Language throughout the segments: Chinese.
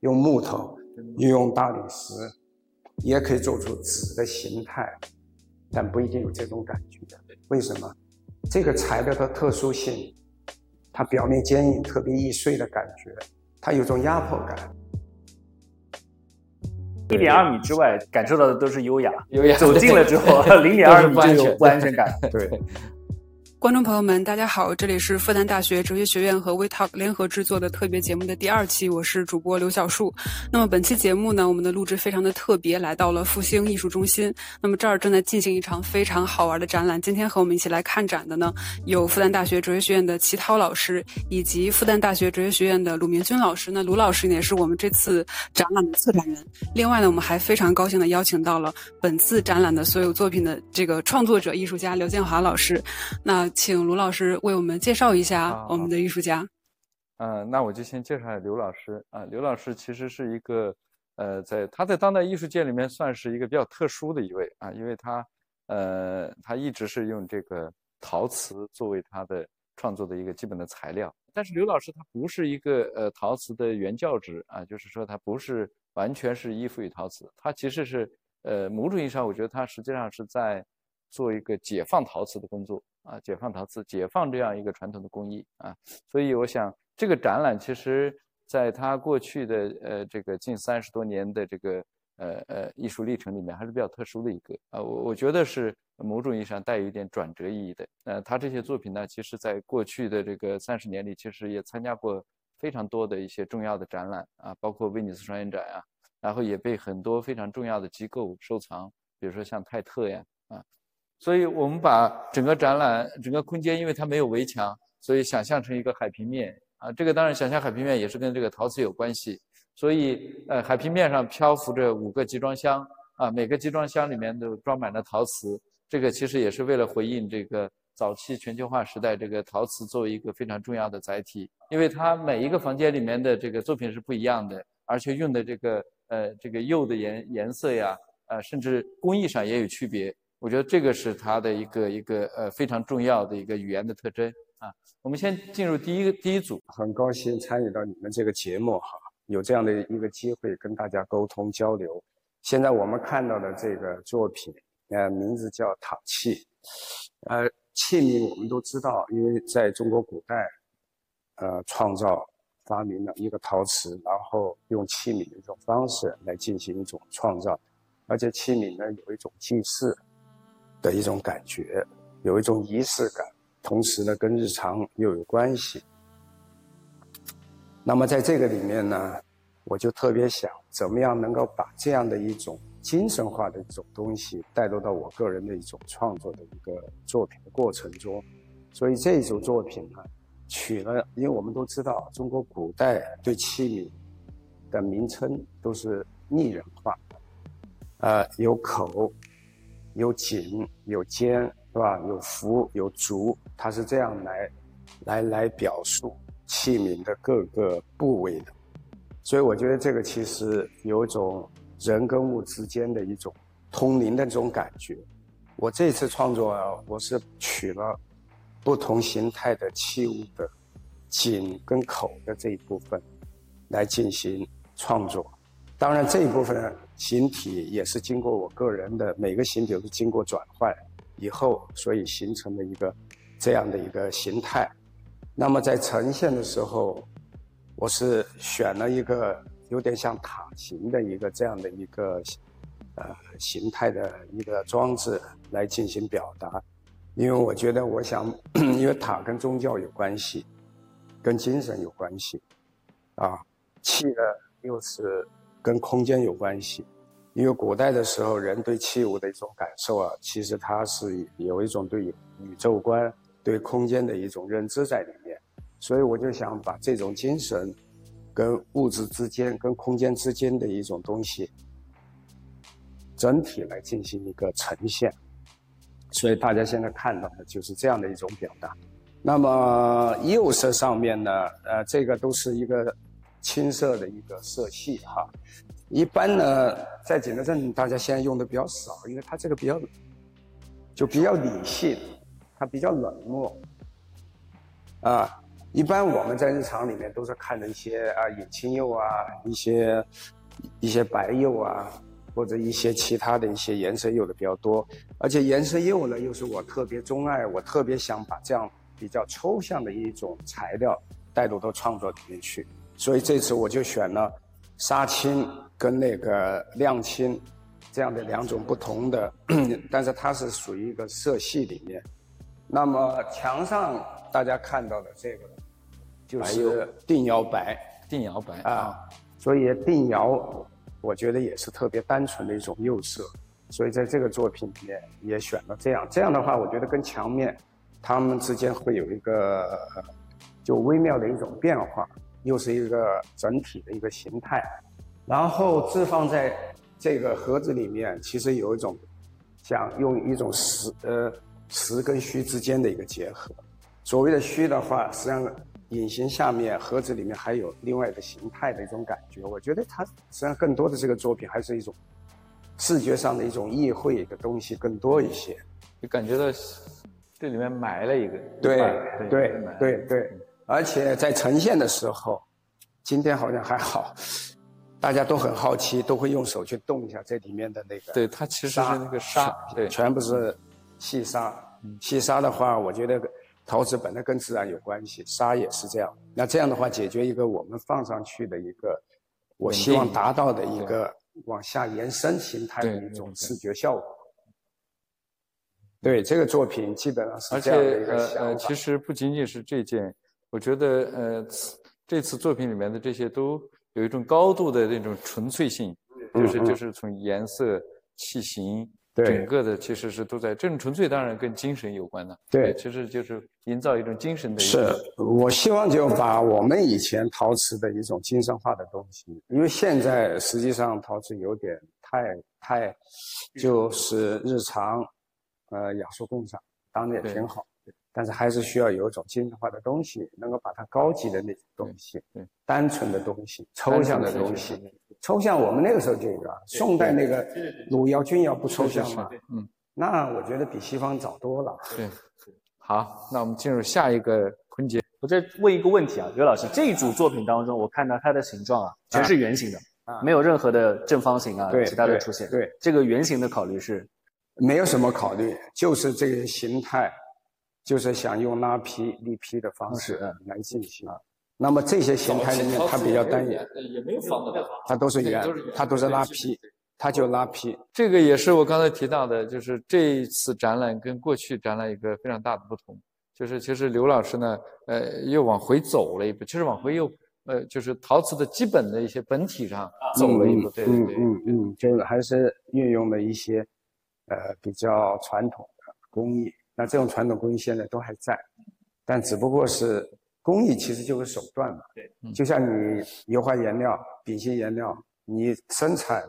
用木头，运用大理石，也可以做出纸的形态，但不一定有这种感觉。为什么？这个材料的特殊性，它表面坚硬，特别易碎的感觉，它有种压迫感。一点二米之外，感受到的都是优雅；优雅走近了之后，零点二米就有不安全感。对。观众朋友们，大家好，这里是复旦大学哲学学院和 WeTalk 联合制作的特别节目的第二期，我是主播刘小树。那么本期节目呢，我们的录制非常的特别，来到了复兴艺术中心。那么这儿正在进行一场非常好玩的展览。今天和我们一起来看展的呢，有复旦大学哲学学院的齐涛老师，以及复旦大学哲学学院的鲁明军老师。那鲁老师呢，也是我们这次展览的策展人。另外呢，我们还非常高兴的邀请到了本次展览的所有作品的这个创作者艺术家刘建华老师。那请卢老师为我们介绍一下我们的艺术家。嗯，那我就先介绍下刘老师啊。刘老师其实是一个，呃，在他在当代艺术界里面算是一个比较特殊的一位啊，因为他，呃，他一直是用这个陶瓷作为他的创作的一个基本的材料。但是刘老师他不是一个呃陶瓷的原教旨啊，就是说他不是完全是依附于陶瓷，他其实是呃某种意义上，我觉得他实际上是在做一个解放陶瓷的工作。啊，解放陶瓷，解放这样一个传统的工艺啊，所以我想这个展览其实在他过去的呃这个近三十多年的这个呃呃艺术历程里面还是比较特殊的一个啊，我我觉得是某种意义上带有一点转折意义的。呃，他这些作品呢，其实在过去的这个三十年里，其实也参加过非常多的一些重要的展览啊，包括威尼斯双年展啊，然后也被很多非常重要的机构收藏，比如说像泰特呀啊。所以我们把整个展览、整个空间，因为它没有围墙，所以想象成一个海平面啊。这个当然想象海平面也是跟这个陶瓷有关系。所以，呃，海平面上漂浮着五个集装箱啊，每个集装箱里面都装满了陶瓷。这个其实也是为了回应这个早期全球化时代，这个陶瓷作为一个非常重要的载体。因为它每一个房间里面的这个作品是不一样的，而且用的这个呃这个釉的颜颜色呀，呃，甚至工艺上也有区别。我觉得这个是它的一个一个呃非常重要的一个语言的特征啊。我们先进入第一个第一组，很高兴参与到你们这个节目哈，有这样的一个机会跟大家沟通交流。现在我们看到的这个作品，呃，名字叫陶器，呃，器皿我们都知道，因为在中国古代，呃，创造发明了一个陶瓷，然后用器皿的一种方式来进行一种创造，而且器皿呢有一种祭祀。的一种感觉，有一种仪式感，同时呢，跟日常又有关系。那么在这个里面呢，我就特别想，怎么样能够把这样的一种精神化的一种东西带入到我个人的一种创作的一个作品的过程中。所以这一组作品呢，取了，因为我们都知道，中国古代对器皿的名称都是拟人化，呃，有口。有颈有肩是吧？有腹有足，它是这样来，来来表述器皿的各个部位的。所以我觉得这个其实有一种人跟物之间的一种通灵的这种感觉。我这次创作啊，我是取了不同形态的器物的颈跟口的这一部分来进行创作。当然这一部分形体也是经过我个人的每个形体都是经过转换以后，所以形成的一个这样的一个形态。那么在呈现的时候，我是选了一个有点像塔形的一个这样的一个呃形态的一个装置来进行表达，因为我觉得我想，因为塔跟宗教有关系，跟精神有关系，啊，器呢又是。跟空间有关系，因为古代的时候，人对器物的一种感受啊，其实它是有一种对宇宙观、对空间的一种认知在里面，所以我就想把这种精神，跟物质之间、跟空间之间的一种东西，整体来进行一个呈现，所以大家现在看到的就是这样的一种表达。那么釉色上面呢，呃，这个都是一个。青色的一个色系哈，一般呢在景德镇大家现在用的比较少，因为它这个比较就比较理性，它比较冷漠啊。一般我们在日常里面都是看的一些啊隐青釉啊，一些一些白釉啊，或者一些其他的一些颜色釉的比较多。而且颜色釉呢，又是我特别钟爱，我特别想把这样比较抽象的一种材料带入到创作里面去。所以这次我就选了杀青跟那个亮青这样的两种不同的，但是它是属于一个色系里面。那么墙上大家看到的这个，就是定窑白，定窑白啊，所以定窑我觉得也是特别单纯的一种釉色，所以在这个作品里面也选了这样。这样的话，我觉得跟墙面它们之间会有一个就微妙的一种变化，又是一个整体的一个形态。然后置放在这个盒子里面，其实有一种想用一种实呃。实跟虚之间的一个结合，所谓的虚的话，实际上隐形下面盒子里面还有另外一个形态的一种感觉。我觉得它实际上更多的这个作品还是一种视觉上的一种意会的东西更多一些。就感觉到这里面埋了一个，对对对对，而且在呈现的时候，今天好像还好，大家都很好奇，都会用手去动一下这里面的那个。对，它其实是那个沙，对，全部是。细沙，细沙的话，我觉得陶瓷本来跟自然有关系，沙也是这样。那这样的话，解决一个我们放上去的一个，我希望达到的一个往下延伸形态的一种视觉效果。对这个作品，基本上是这样的一个想法。其实不仅仅是这件，我觉得呃，这次作品里面的这些都有一种高度的那种纯粹性，就是就是从颜色、器型。整个的其实是都在这种纯粹，当然跟精神有关的。对，其实就是营造一种精神的。是我希望就把我们以前陶瓷的一种精神化的东西，因为现在实际上陶瓷有点太太，就是日常，呃雅俗共赏，当然也挺好，但是还是需要有一种精神化的东西，能够把它高级的那种东西，对，单纯的东西，抽象的东西。抽象，我们那个时候就有了。宋代那个汝窑、钧窑不抽象吗？嗯，那我觉得比西方早多了。对，好，那我们进入下一个坤节。我再问一个问题啊，刘老师，这一组作品当中，我看到它的形状啊，全是圆形的，啊没有任何的正方形啊，其他的出现。对，这个圆形的考虑是，没有什么考虑，就是这个形态，就是想用拉坯、立坯的方式来进行。那么这些形态里面，它比较单一，也没有方的，它都是圆，它都是拉坯，它就拉坯。这个也是我刚才提到的，就是这一次展览跟过去展览一个非常大的不同，就是其实刘老师呢，呃，又往回走了一步，其实往回又，呃，就是陶瓷的基本的一些本体上走了一步，对对对，嗯嗯，就是还是运用了一些，呃，比较传统的工艺。那这种传统工艺现在都还在，但只不过是。工艺其实就是手段嘛，对，就像你油画颜料、丙烯颜料，你生产、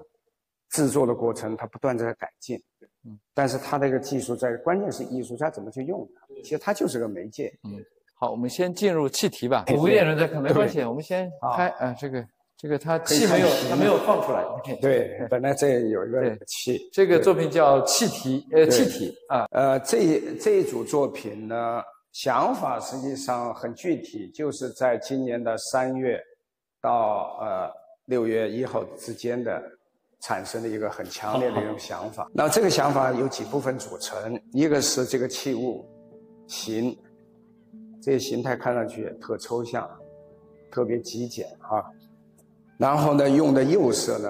制作的过程，它不断在改进，嗯，但是它这个技术在，关键是艺术家怎么去用它，其实它就是个媒介，嗯，好，我们先进入气题吧，五点钟再看没关系，我们先开，啊，这个这个它气没有，它没有放出来，对，本来这有一个气，这个作品叫气体，呃，气体啊，呃，这这一组作品呢。想法实际上很具体，就是在今年的三月到呃六月一号之间的产生了一个很强烈的一种想法。那这个想法有几部分组成，一个是这个器物形，这些形态看上去特抽象，特别极简啊。然后呢，用的釉色呢，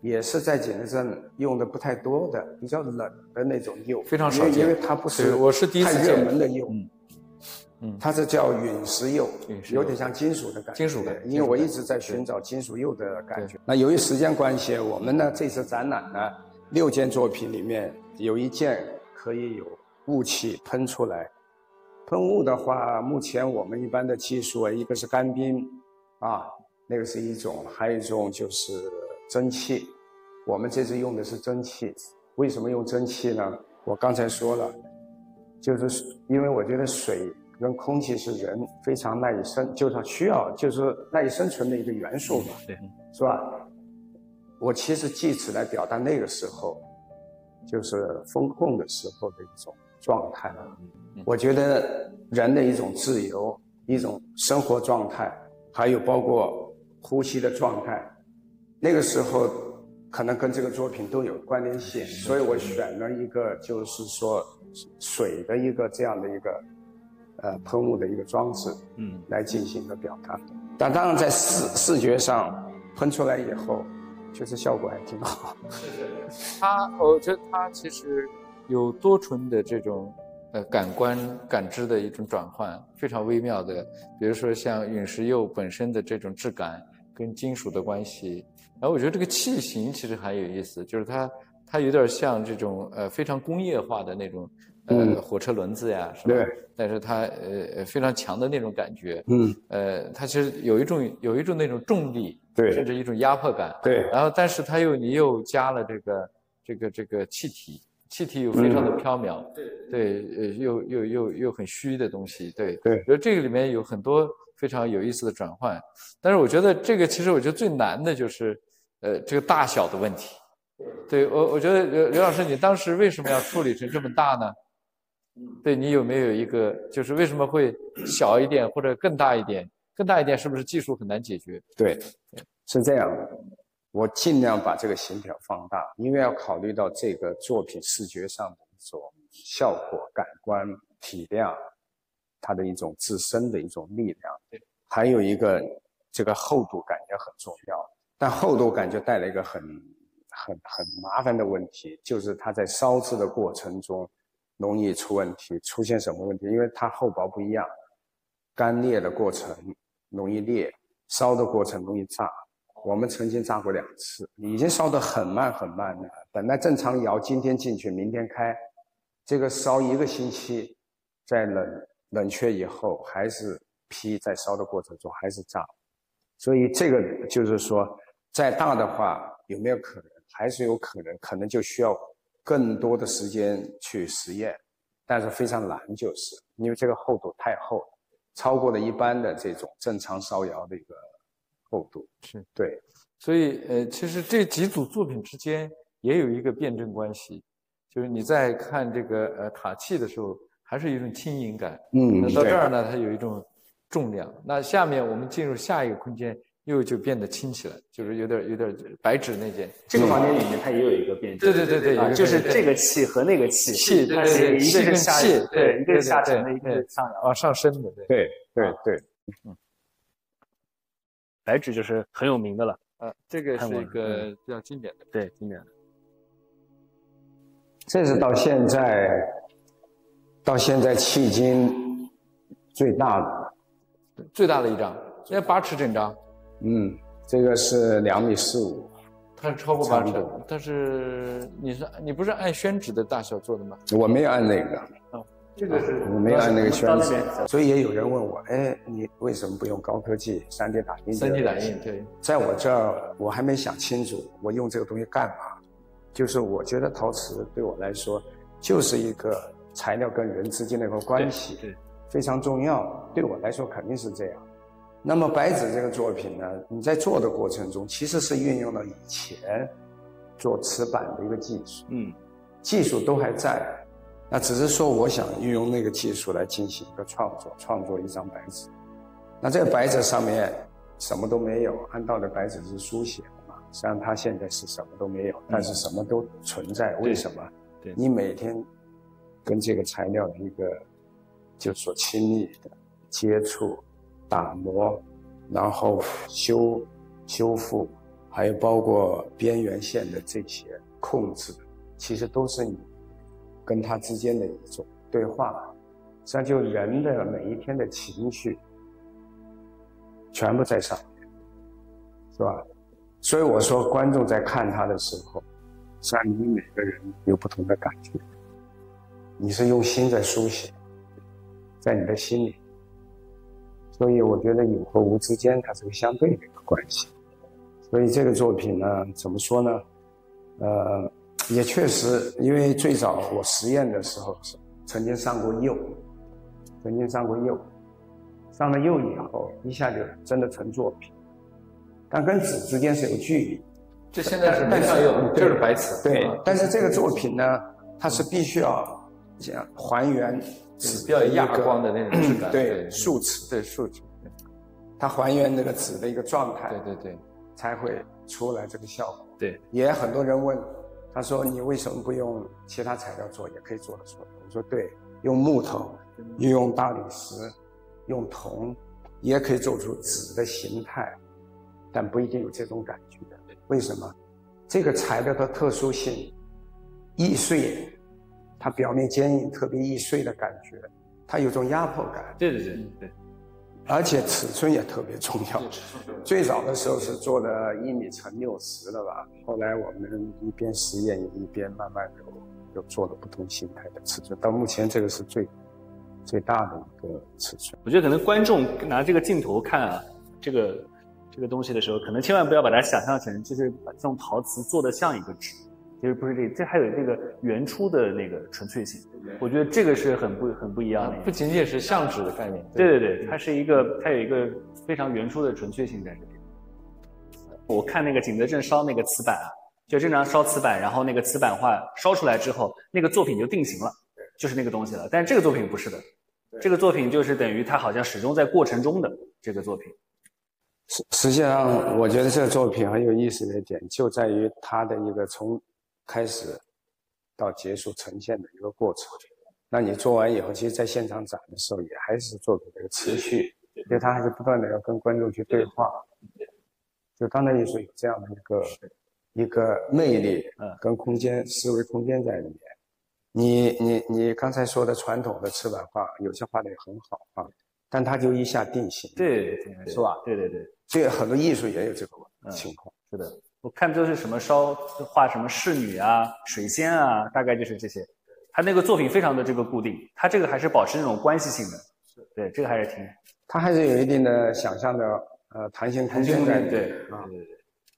也是在景德镇用的不太多的，比较冷的那种釉，非常少见，因为它不是我是第一次太热门的釉。嗯，它是叫陨石釉，有点像金属的感觉。金属的，因为我一直在寻找金属釉的感觉。那由于时间关系，我们呢这次展览呢六件作品里面有一件可以有雾气喷出来。喷雾的话，目前我们一般的技术啊，一个是干冰，啊，那个是一种，还有一种就是蒸汽。我们这次用的是蒸汽，为什么用蒸汽呢？我刚才说了，就是因为我觉得水。跟空气是人非常赖以生，就是需要，就是赖以生存的一个元素嘛，对，是吧？我其实借此来表达那个时候，就是风控的时候的一种状态。我觉得人的一种自由，一种生活状态，还有包括呼吸的状态。那个时候可能跟这个作品都有关联性，所以我选了一个就是说水的一个这样的一个呃喷雾的一个装置，嗯，来进行一个表达。但当然在视视觉上喷出来以后，确实效果还挺好。是是，它我觉得它其实有多重的这种。呃，感官感知的一种转换，非常微妙的。比如说像陨石釉本身的这种质感跟金属的关系，然后我觉得这个器型其实很有意思，就是它它有点像这种呃非常工业化的那种呃火车轮子呀，是吧？对。但是它呃非常强的那种感觉，嗯，呃，它其实有一种有一种那种重力，对，甚至一种压迫感，对。然后但是它又你又加了这个这个这个气体。气体又非常的飘渺，对对，呃，又又又又很虚的东西，对对。觉得这个里面有很多非常有意思的转换，但是我觉得这个其实我觉得最难的就是，呃，这个大小的问题。对我，我觉得刘刘老师，你当时为什么要处理成这么大呢？对你有没有一个，就是为什么会小一点或者更大一点？更大一点是不是技术很难解决？对，是这样的。我尽量把这个形条放大，因为要考虑到这个作品视觉上的一种效果、感官体量，它的一种自身的一种力量。对，还有一个这个厚度感觉很重要。但厚度感觉带来一个很、很、很麻烦的问题，就是它在烧制的过程中容易出问题。出现什么问题？因为它厚薄不一样，干裂的过程容易裂，烧的过程容易炸。我们曾经炸过两次，已经烧得很慢很慢了。本来正常窑今天进去，明天开，这个烧一个星期，再冷冷却以后，还是坯在烧的过程中还是炸。所以这个就是说，再大的话有没有可能？还是有可能，可能就需要更多的时间去实验，但是非常难，就是因为这个厚度太厚，超过了一般的这种正常烧窑的一个。厚度是对，所以呃，其实这几组作品之间也有一个辩证关系，就是你在看这个呃塔器的时候，还是一种轻盈感，嗯，那到这儿呢，它有一种重量。那下面我们进入下一个空间，又就变得轻起来，就是有点有点白纸那件。这个房间里面它也有一个辩证，对对对对，就是这个气和那个气，气对对，一个是下气，对，一个是下沉的，一个是上啊上升的，对对对对，嗯。白纸就是很有名的了，呃，这个是一个比较经典的，对，经典的。这是到现在，到现在迄今最大的，最大的一张，现在八尺整张。嗯，这个是两米四五，它是超过八尺，但是你是你不是按宣纸的大小做的吗？我没有按那个。这个是我没有按那个宣纸，所以也有人问我，哎，你为什么不用高科技三 D 打印？三 D 打印，对，在我这儿我还没想清楚，我用这个东西干嘛？就是我觉得陶瓷对我来说就是一个材料跟人之间的一个关系，对，非常重要。对我来说肯定是这样。那么白纸这个作品呢，你在做的过程中其实是运用了以前做瓷板的一个技术，嗯，技术都还在。那只是说，我想运用那个技术来进行一个创作，创作一张白纸。那这个白纸上面什么都没有，按道理白纸是书写的嘛？实际上它现在是什么都没有，但是什么都存在。为什么？对，你每天跟这个材料的一个就所亲密的接触、打磨，然后修修复，还有包括边缘线的这些控制，其实都是你。跟他之间的一种对话，实际上就人的每一天的情绪，全部在上面，是吧？所以我说，观众在看他的时候，实际上你们每个人有不同的感觉，你是用心在书写，在你的心里，所以我觉得有和无之间，它是个相对的一个关系。所以这个作品呢，怎么说呢？呃。也确实，因为最早我实验的时候是曾经上过釉，曾经上过釉，上了釉以后一下就真的成作品，但跟纸之间是有距离。这现在是没上釉，就是白瓷。对，但是这个作品呢，它是必须要这这样还原纸比较亚光的那种质感，对树脂，对树脂，它还原那个纸的一个状态，对对对，才会出来这个效果。对，也很多人问，他说你为什么不用其他材料做，也可以做得出来？我说对，用木头，又用大理石，用铜，也可以做出纸的形态，但不一定有这种感觉。为什么？这个材料的特殊性，易碎，它表面坚硬，特别易碎的感觉，它有种压迫感。对对对对。而且尺寸也特别重要。最早的时候是做的一米乘六十的吧，后来我们一边实验一边慢慢有有做了不同形态的尺寸。到目前这个是最最大的一个尺寸。我觉得可能观众拿这个镜头看啊，这个这个东西的时候，可能千万不要把它想象成就是把这种陶瓷做的像一个纸。其实不是这，这还有这个原初的那个纯粹性，我觉得这个是很不很不一样的。不仅仅是相纸的概念，对对对，它是一个，它有一个非常原初的纯粹性在这里。我看那个景德镇烧那个瓷板啊，就正常烧瓷板，然后那个瓷板画烧出来之后，那个作品就定型了，就是那个东西了。但是这个作品不是的，这个作品就是等于它好像始终在过程中的这个作品。实实际上，我觉得这个作品很有意思的一点就在于它的一个从。开始到结束呈现的一个过程，那你做完以后，其实在现场展的时候，也还是作品的一个持续，因为它还是不断的要跟观众去对话。就当代艺术有这样的一个一个魅力，嗯，跟空间思维空间在里面。你你你刚才说的传统的瓷板画，有些画的也很好啊，但它就一下定型，对，是吧？对对对，这个很多艺术也有这个情况，是的。我看都是什么烧画什么仕女啊、水仙啊，大概就是这些。他那个作品非常的这个固定，他这个还是保持那种关系性的。对，这个还是挺。他还是有一定的想象的呃弹性空间在。对对对。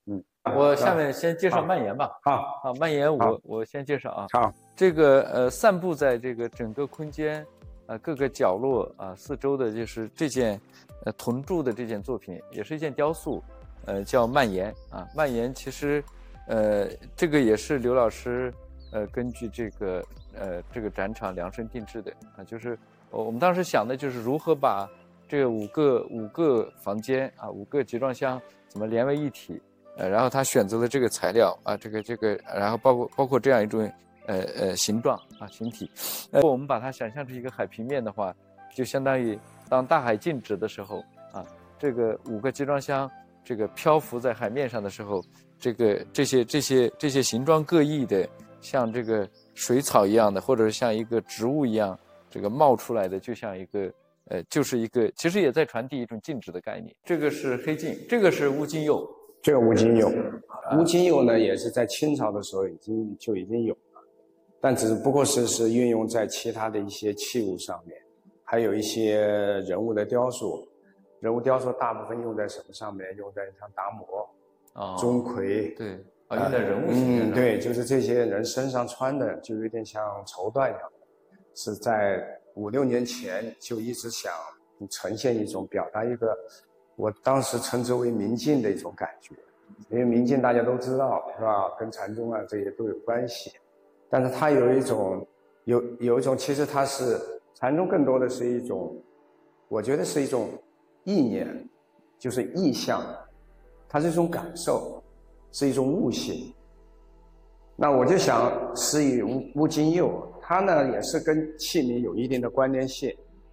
嗯，我下面先介绍蔓延吧。好，好，蔓延我我先介绍啊。好，这个呃散布在这个整个空间啊各个角落啊四周的就是这件呃铜铸的这件作品，也是一件雕塑。呃，叫蔓延啊，蔓延其实，呃，这个也是刘老师，呃，根据这个呃这个展场量身定制的啊，就是我我们当时想的就是如何把这五个五个房间啊，五个集装箱怎么连为一体，呃，然后他选择了这个材料啊，这个这个，然后包括包括这样一种呃呃形状啊形体，如果我们把它想象成一个海平面的话，就相当于当大海静止的时候啊，这个五个集装箱。这个漂浮在海面上的时候，这个这些这些这些形状各异的，像这个水草一样的，或者是像一个植物一样，这个冒出来的，就像一个呃，就是一个，其实也在传递一种静止的概念。这个是黑镜，这个是乌金釉，这个乌金釉，乌金釉呢也是在清朝的时候已经就已经有了，但只不过是是运用在其他的一些器物上面，还有一些人物的雕塑。人物雕塑大部分用在什么上面？用在像达摩、啊钟馗，对，啊用在人物嗯，对，就是这些人身上穿的，就有点像绸缎一样的，是在五六年前就一直想呈现一种表达一个，我当时称之为明镜的一种感觉，因为明镜大家都知道是吧？跟禅宗啊这些都有关系，但是它有一种有有一种，其实它是禅宗更多的是一种，我觉得是一种。意念就是意象，它是一种感受，是一种悟性。那我就想施以乌乌金釉，它呢也是跟器皿有一定的关联性，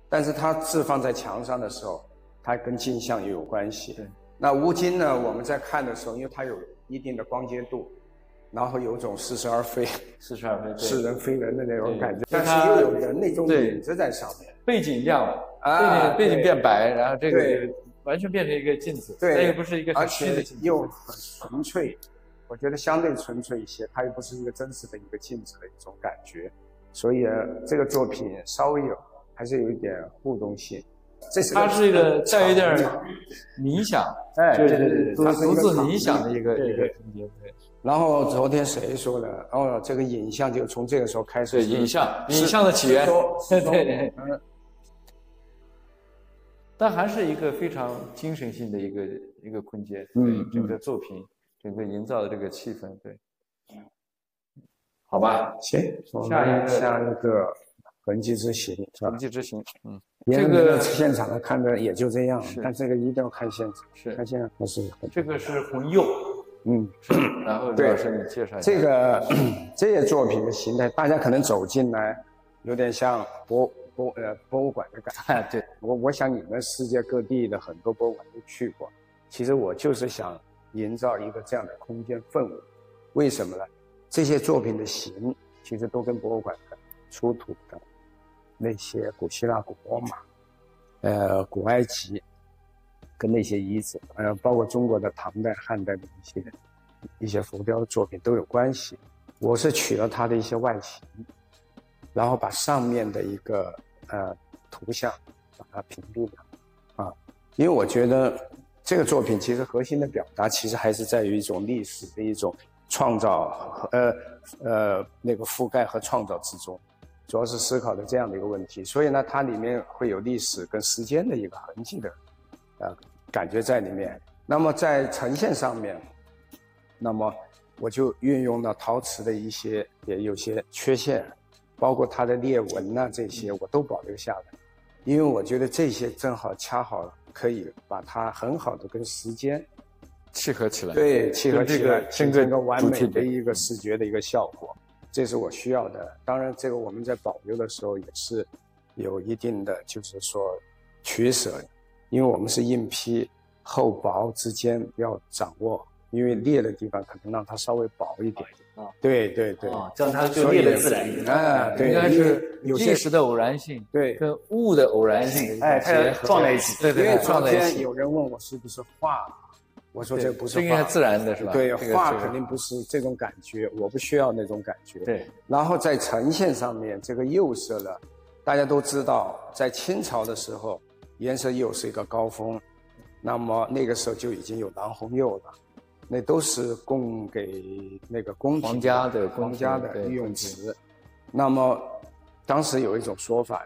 但是它置放在墙上的时候，它跟镜像也有关系。对那乌金呢，我们在看的时候，因为它有一定的光洁度，然后有种似是而非、似是而非、似人非人的那种感觉，但是又有人那种影子在上面，背景亮了。背景背景变白，然后这个完全变成一个镜子，对那又不是一个很虚的镜子，又很纯粹，我觉得相对纯粹一些，它又不是一个真实的一个镜子的一种感觉，所以这个作品稍微有还是有一点互动性。这是它是一个带一点冥想，哎，对对对，它独自冥想的一个一个空间。对。然后昨天谁说的？哦，这个影像就从这个时候开始。对，影像，影像的起源。对对。但还是一个非常精神性的一个一个空间，嗯，整个作品，整个营造的这个气氛，对，好吧，行，下一个。下一个痕迹之行是吧？痕？迹之行，嗯，这个现场的看的也就这样是，但这个一定要看现场，是。看现场还是。很这个是红釉，嗯。然后刘对。老师你介绍一下。这个这些作品的形态，大家可能走进来，有点像博博呃博物馆的感觉。哎，对，我我想你们世界各地的很多博物馆都去过，其实我就是想营造一个这样的空间氛围。为什么呢？这些作品的形其实都跟博物馆的出土的那些古希腊、古罗马、呃古埃及跟那些遗址，呃包括中国的唐代、汉代的一些一些浮雕作品都有关系。我是取了它的一些外形，然后把上面的一个呃图像把它屏蔽掉，啊，因为我觉得这个作品其实核心的表达其实还是在于一种历史的一种创造和呃呃那个覆盖和创造之中，主要是思考的这样的一个问题，所以呢，它里面会有历史跟时间的一个痕迹的呃感觉在里面。那么在呈现上面，那么我就运用了陶瓷的一些也有些缺陷，包括它的裂纹呐、这些我都保留下来，因为我觉得这些正好恰好可以把它很好的跟时间契合起来，对契合起来，形成一个完美的一个视觉的一个效果，这是我需要的。当然，这个我们在保留的时候也是有一定的就是说取舍，因为我们是硬坯厚薄之间要掌握，因为裂的地方可能让它稍微薄一点。啊，对对对，啊，这样它就所以裂的自然一点。啊，对，应该是有些历史的偶然性对跟物的偶然性，哎它要撞在一起对对对，因为昨撞在一起，天有人问我是不是画，我说这不是应该自然的是吧？对，画肯定不是这种感觉，我不需要那种感觉。对，然后在呈现上面，这个釉色呢，大家都知道，在清朝的时候，颜色釉是一个高峰，那么那个时候就已经有蓝红釉了，那都是供给那个宫廷皇家的皇家的御用瓷。那么当时有一种说法，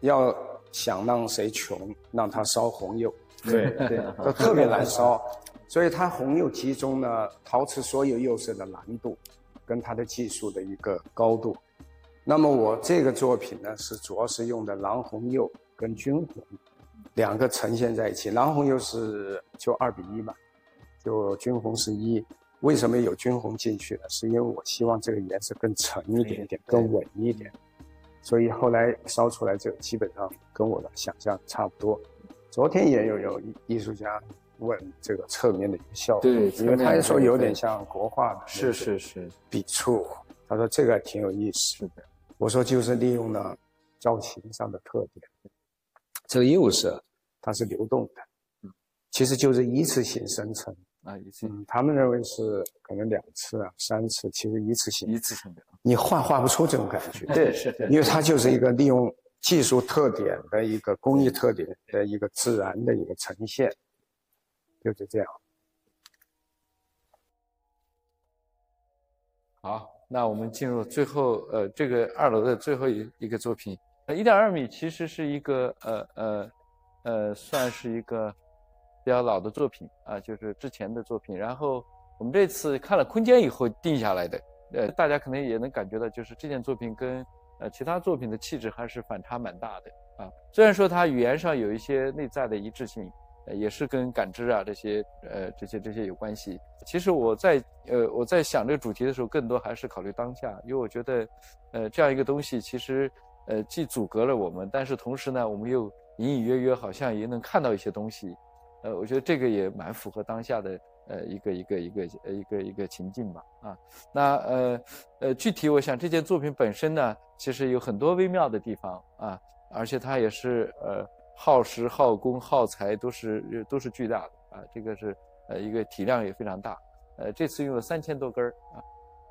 要想让谁穷，让他烧红釉。对对，都 特别难烧，所以它红釉集中了陶瓷所有釉色的难度，跟它的技术的一个高度。那么我这个作品呢，是主要是用的蓝红釉跟军红两个呈现在一起，蓝红釉是就二比一嘛，就军红是一。为什么有军红进去呢？是因为我希望这个颜色更沉一点点，更稳一点。所以后来烧出来这个基本上跟我的想象差不多。昨天也有有艺艺术家问这个侧面的一个效果，对因为他也说有点像国画的是是是，笔触，他说这个挺有意思的。我说就是利用了造型上的特点，这个釉色它是流动的，其实就是一次性生成。啊，一次嗯，他们认为是可能两次啊、三次，其实一次性。一次性的，你画画不出这种感觉，对是是因为它就是一个利用技术特点的一个工艺特点的一个自然的一个呈现，就是这样。好，那我们进入最后，呃，这个二楼的最后一一个作品，呃，一点二米其实是一个，呃呃呃，算是一个比较老的作品啊，就是之前的作品。然后我们这次看了空间以后定下来的，呃，大家可能也能感觉到，就是这件作品跟呃其他作品的气质还是反差蛮大的啊。虽然说它语言上有一些内在的一致性，呃，也是跟感知啊这些呃这些这些有关系。其实我在呃我在想这个主题的时候，更多还是考虑当下，因为我觉得，呃这样一个东西其实呃既阻隔了我们，但是同时呢，我们又隐隐约约好像也能看到一些东西，呃我觉得这个也蛮符合当下的呃一个一个一个呃一个一个情境吧啊。那呃呃具体我想这件作品本身呢，其实有很多微妙的地方啊，而且它也是呃。耗时、耗工、耗材都是都是巨大的啊，这个是呃一个体量也非常大。呃，这次用了三千多根儿啊，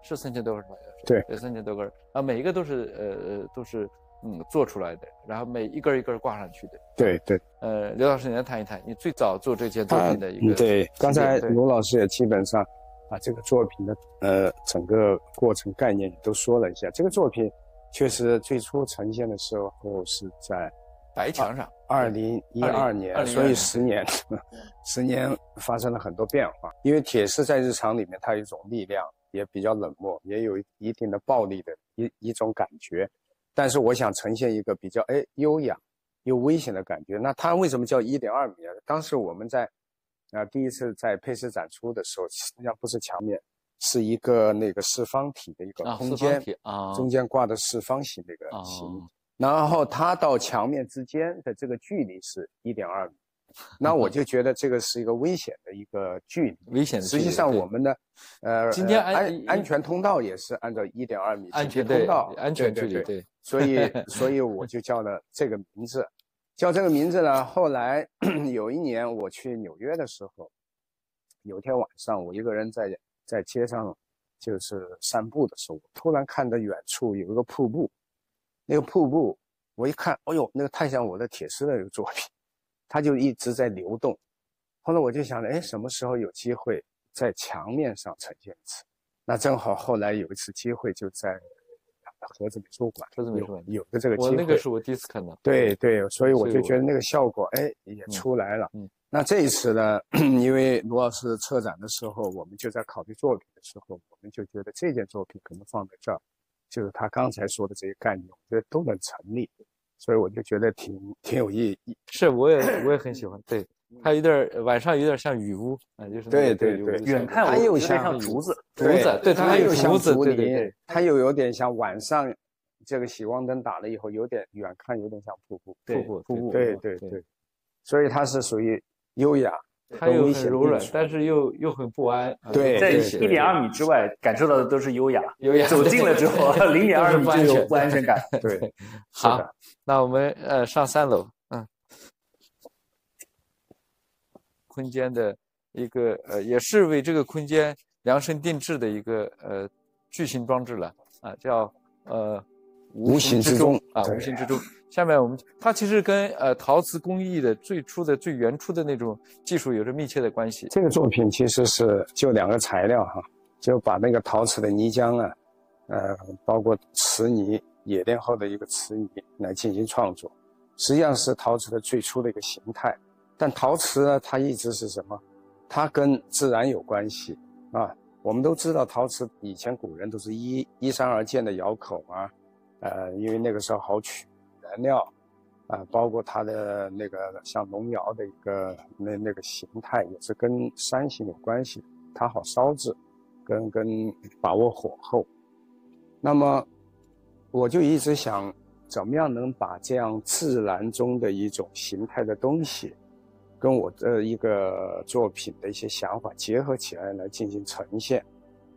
是三千多根儿吧？对对，三千多根儿啊，每一个都是呃呃都是嗯做出来的，然后每一根儿一根儿挂上去的。对对，呃，刘老师，你来谈一谈你最早做这件作品的一个嗯对，刚才对卢老师也基本上把这个作品的呃整个过程概念也都说了一下。这个作品确实最初呈现的时候是在白墙上，二零一二年，2012所以十年，十年发生了很多变化。因为铁丝在日常里面，它有一种力量，也比较冷漠，也有一定的暴力的一一种感觉。但是我想呈现一个比较哎优雅又危险的感觉。那它为什么叫一点二米啊？当时我们在啊第一次在配饰展出的时候，实际上不是墙面，是一个那个四方体的一个空间啊，中间挂的四方形那个形，然后它到墙面之间的这个距离是一点二米。那我就觉得这个是一个危险的一个距离，危险。实际上我们的，呃，今天安安全通道也是按照一点二米安全通道，安全距离对。所以，所以我就叫了这个名字，叫这个名字呢。后来 有一年我去纽约的时候，有天晚上我一个人在在街上就是散步的时候，突然看到远处有一个瀑布，那个瀑布我一看，哎呦，那个太像我的铁丝的一个作品。它就一直在流动，后来我就想着，哎，什么时候有机会在墙面上呈现一次？那正好后来有一次机会，就在盒子美术馆，盒子美术馆有个这个机会。我那个是我第一次看到。对对，所以我就觉得那个效果，哎，也出来了。嗯。那这一次呢，因为卢老师策展的时候，我们就在考虑作品的时候，我们就觉得这件作品可能放在这儿，就是他刚才说的这些概念，我觉得都能成立。所以我就觉得挺挺有意义，是我也我也很喜欢，对，它有点晚上有点像雨屋啊，就是对对对，远看它又像竹子，竹子，对，它又像竹林，它又有点像晚上这个洗光灯打了以后，有点远看有点像瀑布，瀑布瀑布，对对对，所以它是属于优雅。它又很柔软，但是又又很不安。对，在一点二米之外感受到的都是优雅，优雅。走近了之后，零点二米就有不安全感。对，好，那我们呃上三楼，嗯，空间的一个呃，也是为这个空间量身定制的一个呃巨型装置了啊，叫呃无形之中啊，无形之中。下面我们，它其实跟呃陶瓷工艺的最初的最原初的那种技术有着密切的关系。这个作品其实是就两个材料哈，就把那个陶瓷的泥浆啊，呃，包括瓷泥冶炼后的一个瓷泥来进行创作，实际上是陶瓷的最初的一个形态。但陶瓷呢，它一直是什么？它跟自然有关系啊。我们都知道陶瓷以前古人都是依依山而建的窑口啊，呃，因为那个时候好取。原料，啊，包括它的那个像龙窑的一个那那个形态，也是跟山形有关系，它好烧制，跟跟把握火候。那么，我就一直想，怎么样能把这样自然中的一种形态的东西，跟我的一个作品的一些想法结合起来来进行呈现。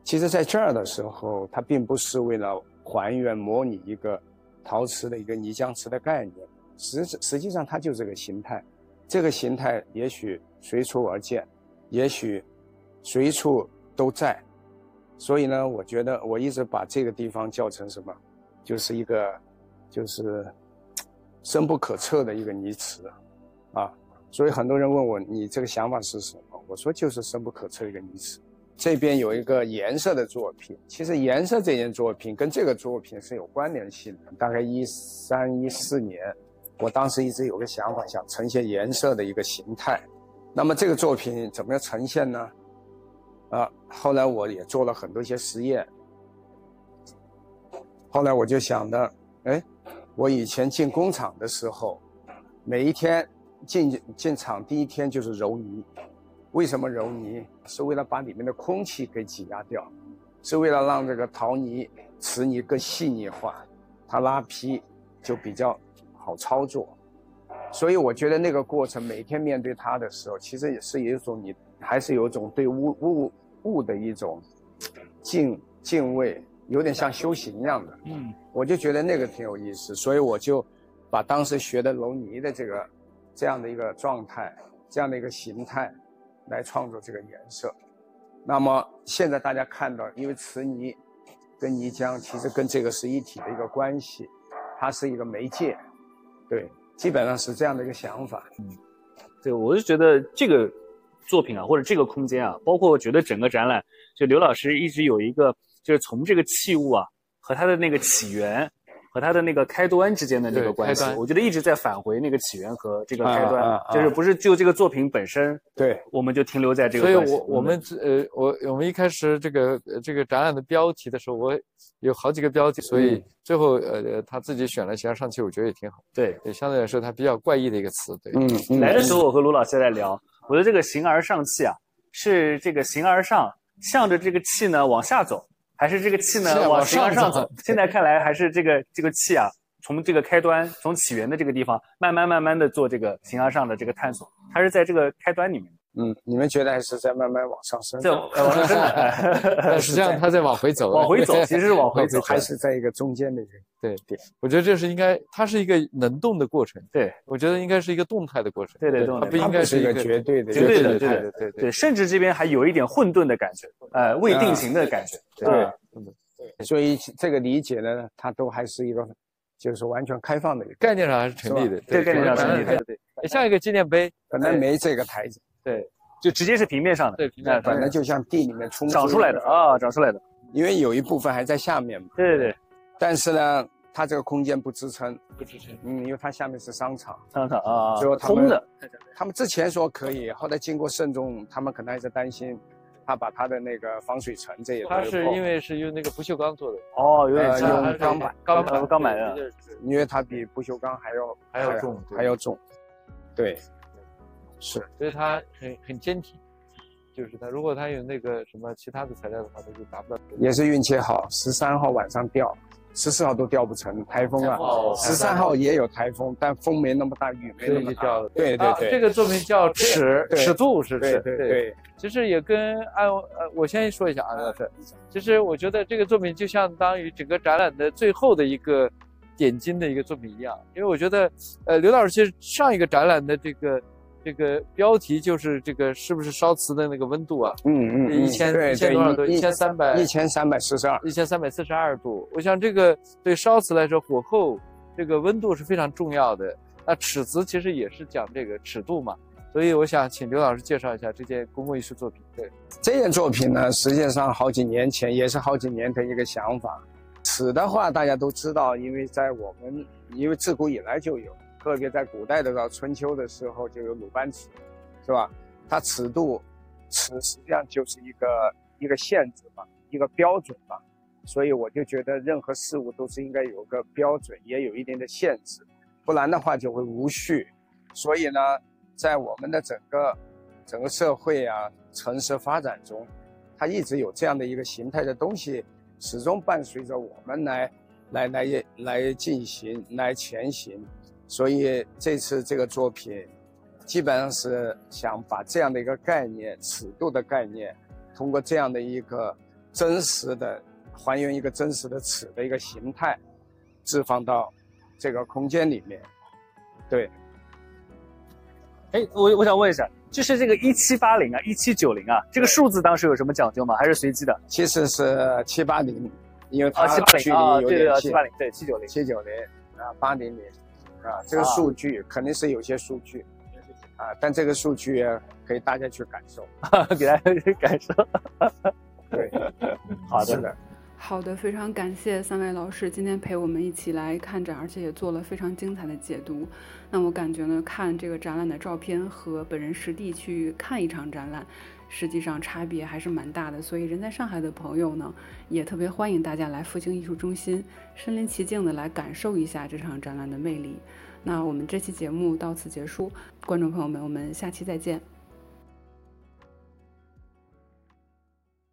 其实，在这儿的时候，它并不是为了还原模拟一个。陶瓷的一个泥浆瓷的概念，实实际上它就是这个形态，这个形态也许随处而见，也许随处都在，所以呢，我觉得我一直把这个地方叫成什么，就是一个就是 深不可测的一个泥瓷，啊，所以很多人问我你这个想法是什么，我说就是深不可测的一个泥瓷。这边有一个颜色的作品，其实颜色这件作品跟这个作品是有关联性的。大概一三一四年，我当时一直有个想法，想呈现颜色的一个形态。那么这个作品怎么样呈现呢？啊，后来我也做了很多一些实验。后来我就想的，哎，我以前进工厂的时候，每一天进进厂第一天就是揉泥。为什么揉泥？是为了把里面的空气给挤压掉，是为了让这个陶泥、瓷泥更细腻化，它拉坯就比较好操作。所以我觉得那个过程，每天面对它的时候，其实也是有一种你还是有一种对物物物的一种敬敬畏，有点像修行一样的。嗯，我就觉得那个挺有意思，所以我就把当时学的揉泥的这个这样的一个状态，这样的一个形态。来创作这个颜色，那么现在大家看到，因为瓷泥跟泥浆其实跟这个是一体的一个关系，它是一个媒介，对，基本上是这样的一个想法。嗯，对，我是觉得这个作品啊，或者这个空间啊，包括我觉得整个展览，就刘老师一直有一个，就是从这个器物啊和它的那个起源，和它的那个开端之间的这个关系我觉得一直在返回那个起源和这个啊开端，啊啊就是不是就这个作品本身，对，我们就停留在这个所以。我我们呃，我我们一开始这个呃这个展览的标题的时候，我有好几个标题，所以最后呃他自己选了“形而上气”，我觉得也挺好。对也相对来说，它比较怪异的一个词。对，嗯嗯，来的时候，我和卢老师在聊，我觉得这个形而上气啊，是这个形而上向着这个气呢往下走，还是这个气呢往形而上走？现在看来还是这个这个气啊，从这个开端，从起源的这个地方，慢慢慢慢的做这个形而上的这个探索，它是在这个开端里面，嗯，你们觉得还是在慢慢往上升，在呃 往上升，但实际上它在往回走，往回走，其实是往回走，还是在一个中间的一个对对，我觉得这是应该，它是一个能动的过程。对。我觉得应该是一个动态的过程。对对动态它不应该是一个绝对的绝对的对对对对对，甚至这边还有一点混沌的感觉，呃，未定型的感觉，对。对。所以这个理解呢，它都还是一个就是完全开放的一个，概念上还是成立的。对概念上成立的对对。对，像一个纪念碑，本来没这个台子，对，就直接是平面上的，对平面哎本来就像地里面冲长出来的，啊，长出来的，因为有一部分还在下面嘛，对对对，但是呢，它这个空间不支撑，不支撑。嗯，因为它下面是商场，商场啊，最后他们空的，他们之前说可以，后来经过慎重，他们可能还是担心，他把他的那个防水层这些它东西破是因为是用那个不锈钢做的，哦，有点呃用钢板钢板钢板的因为它比不锈钢还要还要重还要重，对，是所以它很很坚挺。就是它，如果它有那个什么其他的材料的话，它就达不到。也是运气好，十三号晚上掉，十四号都掉不成，台风啊哦，十三号也有台风，但风没那么大，雨没那么大对对对，这个作品叫尺尺度，是不对是？对对，其实也跟按呃，我先说一下啊，老师，其实我觉得这个作品就相当于整个展览的最后的一个点睛的一个作品一样，因为我觉得，呃，刘老师其实上一个展览的这个这个标题就是这个是不是烧瓷的那个温度啊？嗯嗯，一千对一千多少度？一千三百一千三百四十二，一千三百四十二度。我想这个对烧瓷来说，火候这个温度是非常重要的。那尺子其实也是讲这个尺度嘛，所以我想请刘老师介绍一下这件公共艺术作品。对，这件作品呢，实际上好几年前也是好几年的一个想法。尺的话，大家都知道，因为在我们因为自古以来就有，特别在古代的到春秋的时候就有鲁班尺，是吧？它尺度，尺实际上就是一个一个限制嘛，一个标准嘛。所以我就觉得任何事物都是应该有个标准，也有一定的限制，不然的话就会无序。所以呢，在我们的整个整个社会啊、城市发展中，它一直有这样的一个形态的东西，始终伴随着我们来来来来进行、来前行。所以这次这个作品，基本上是想把这样的一个概念、尺度的概念，通过这样的一个真实的还原一个真实的尺的一个形态，置放到这个空间里面。对，哎，我我想问一下，就是这个一七八零啊，一七九零啊，这个数字当时有什么讲究吗？还是随机的？其实是七八零，因为啊，它距离有对对对，点近七八零，对七九零。七九零啊，八零零啊，这个啊数据肯定是有些数据啊，但这个数据可以大家去感受。给大家去感受。对，好的是的，好的，非常感谢三位老师今天陪我们一起来看展，而且也做了非常精彩的解读。那我感觉呢，看这个展览的照片和本人实地去看一场展览，实际上差别还是蛮大的。所以人在上海的朋友呢，也特别欢迎大家来复兴艺术中心，身临其境的来感受一下这场展览的魅力。那我们这期节目到此结束，观众朋友们，我们下期再见。